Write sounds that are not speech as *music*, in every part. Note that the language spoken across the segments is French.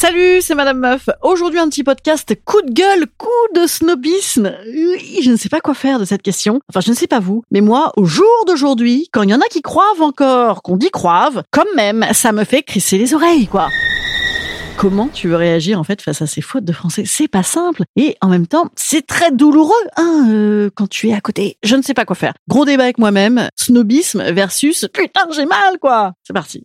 Salut, c'est Madame Meuf. Aujourd'hui, un petit podcast coup de gueule, coup de snobisme. Oui, je ne sais pas quoi faire de cette question. Enfin, je ne sais pas vous, mais moi, au jour d'aujourd'hui, quand il y en a qui croivent encore qu'on dit croivent, quand même, ça me fait crisser les oreilles, quoi. Comment tu veux réagir en fait face à ces fautes de français? C'est pas simple et en même temps c'est très douloureux hein, euh, quand tu es à côté. Je ne sais pas quoi faire. Gros débat avec moi-même. Snobisme versus putain j'ai mal quoi. C'est parti.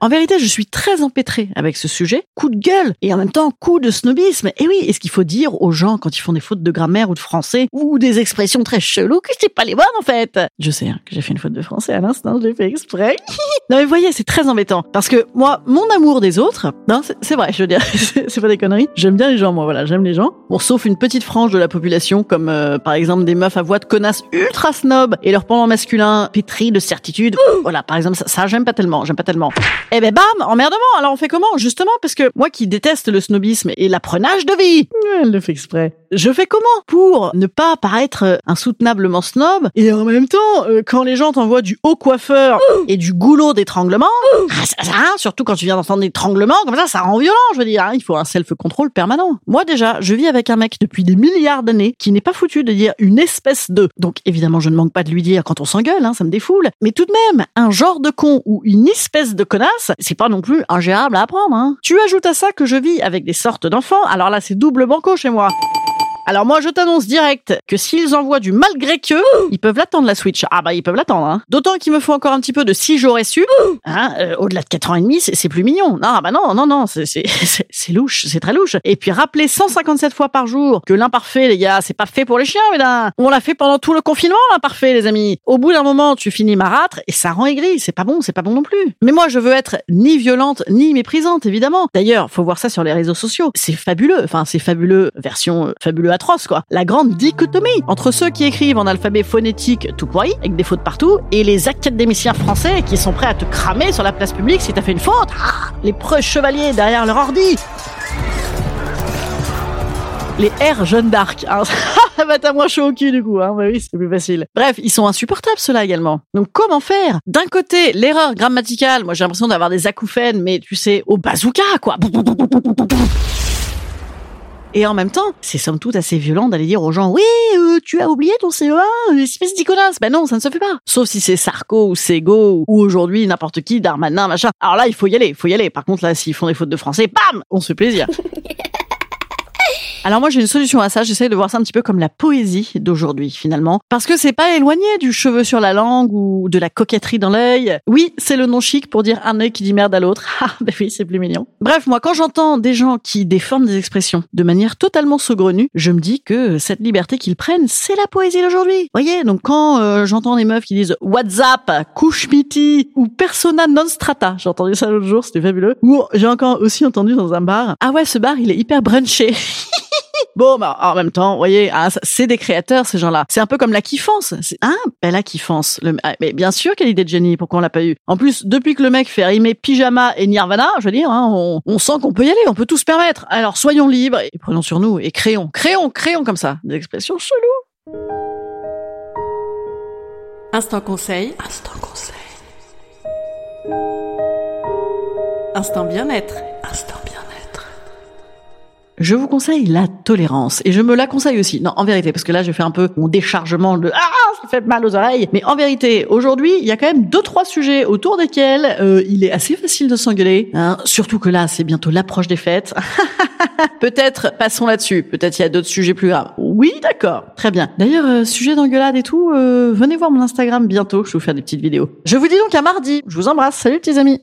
En vérité, je suis très empêtrée avec ce sujet. Coup de gueule et en même temps coup de snobisme. Et oui, est ce qu'il faut dire aux gens quand ils font des fautes de grammaire ou de français ou des expressions très cheloues que c'est pas les bonnes en fait? Je sais hein, que j'ai fait une faute de français à l'instant, j'ai fait exprès. *laughs* non mais voyez, c'est très embêtant parce que moi, mon amour des autres, non, c'est- vrai, je veux dire, *laughs* c'est pas des conneries. J'aime bien les gens, moi, voilà, j'aime les gens. Bon, sauf une petite frange de la population comme euh, par exemple des meufs à voix de connasses ultra snob et leur pendant masculin pétri de certitude. Voilà, par exemple, ça, ça, j'aime pas tellement, j'aime pas tellement. Eh ben bam, emmerdement. Alors on fait comment? Justement parce que moi qui déteste le snobisme et l'apprenage de vie, elle le fait exprès. Je fais comment? Pour ne pas paraître euh, insoutenablement snob et en même temps euh, quand les gens t'envoient du haut coiffeur et du goulot d'étranglement, ah, ça, ça, hein, surtout quand tu viens d'entendre d'étranglement comme ça, ça rend violent. Je veux dire, hein, il faut un self-control permanent. Moi déjà, je vis avec un mec depuis des milliards d'années qui n'est pas foutu de dire une espèce de. Donc évidemment, je ne manque pas de lui dire quand on s'engueule, hein, ça me défoule. Mais tout de même, un genre de con ou une espèce de c'est pas non plus ingérable à apprendre. Hein. Tu ajoutes à ça que je vis avec des sortes d'enfants, alors là c'est double banco chez moi. Alors moi, je t'annonce direct que s'ils envoient du malgré que, ils peuvent l'attendre la Switch. Ah bah ils peuvent l'attendre. Hein. D'autant qu'il me faut encore un petit peu de si j'aurais su. Hein, euh, Au-delà de 4 ans et demi, c'est plus mignon. Non, ah bah non, non, non, c'est *laughs* louche, c'est très louche. Et puis rappeler 157 fois par jour que l'imparfait, les gars, c'est pas fait pour les chiens, mesdames. On l'a fait pendant tout le confinement, l'imparfait, les amis. Au bout d'un moment, tu finis marâtre et ça rend aigri. C'est pas bon, c'est pas bon non plus. Mais moi, je veux être ni violente ni méprisante, évidemment. D'ailleurs, faut voir ça sur les réseaux sociaux. C'est fabuleux. Enfin, c'est fabuleux, version euh, fabuleux La grande dichotomie entre ceux qui écrivent en alphabet phonétique tout pourri, avec des fautes partout, et les académiciens français qui sont prêts à te cramer sur la place publique si t'as fait une faute. Ah, les preux chevaliers derrière leur ordi. Les R Jeanne d'Arc. hein. *laughs* Ah bah t'as moins chaud au cul du coup, hein. Bah c'est plus facile. Bref, ils sont insupportables ceux-là également. Donc comment faire? D'un côté, l'erreur grammaticale, moi j'ai l'impression d'avoir des acouphènes, mais tu sais, au bazooka quoi. Et en même temps, c'est somme toute assez violent d'aller dire aux gens Oui, euh, tu as oublié ton CE1, espèce d'iconasse. Ben non, ça ne se fait pas. Sauf si c'est Sarko ou Sego ou aujourd'hui n'importe qui, Darmanin, machin. Alors là, il faut y aller, il faut y aller. Par contre, là, s'ils font des fautes de français, bam On se fait plaisir. *laughs* Alors moi j'ai une solution à ça, j'essaie de voir ça un petit peu comme la poésie d'aujourd'hui finalement, parce que c'est pas éloigné du cheveu sur la langue ou de la coquetterie dans l'œil. Oui, c'est le nom chic pour dire un œil qui dit merde à l'autre. *laughs* Ah, ben oui, c'est plus mignon. Bref, moi quand j'entends des gens qui déforment des expressions de manière totalement saugrenue, je me dis que cette liberté qu'ils prennent, c'est la poésie d'aujourd'hui. Voyez, donc quand euh, j'entends des meufs qui disent WhatsApp, couche miti ou persona non strata, j'ai entendu ça l'autre jour, c'était fabuleux. Ou j'ai encore aussi entendu dans un bar, ah ouais, ce bar il est hyper brunché. *laughs* Bon, bah, en même temps, vous voyez, hein, c'est des créateurs, ces gens-là. C'est un peu comme la kiffance. C'est- Hein ben, la kiffance. Le... ah, Mais bien sûr, quelle idée de génie, pourquoi on l'a pas eu? En plus, depuis que le mec fait rimer pyjama et nirvana, je veux dire, hein, on, on sent qu'on peut y aller, on peut tout se permettre. Alors, soyons libres et prenons sur nous et créons, créons, créons comme ça. Des expressions cheloues. Instant conseil. Instant conseil. Instant bien-être. Instant bien-être. Je vous conseille la tolérance et je me la conseille aussi. Non, en vérité, parce que là, je fais un peu mon déchargement de ah, ça fait mal aux oreilles. Mais en vérité, aujourd'hui, il y a quand même deux trois sujets autour desquels euh, il est assez facile de s'engueuler. Hein. Surtout que là, c'est bientôt l'approche des fêtes. *laughs* Peut-être passons là-dessus. Peut-être il y a d'autres sujets plus graves. Oui, d'accord, très bien. D'ailleurs, euh, sujet d'engueulade et tout, euh, venez voir mon Instagram bientôt. Je vais vous faire des petites vidéos. Je vous dis donc à mardi. Je vous embrasse. Salut petits amis.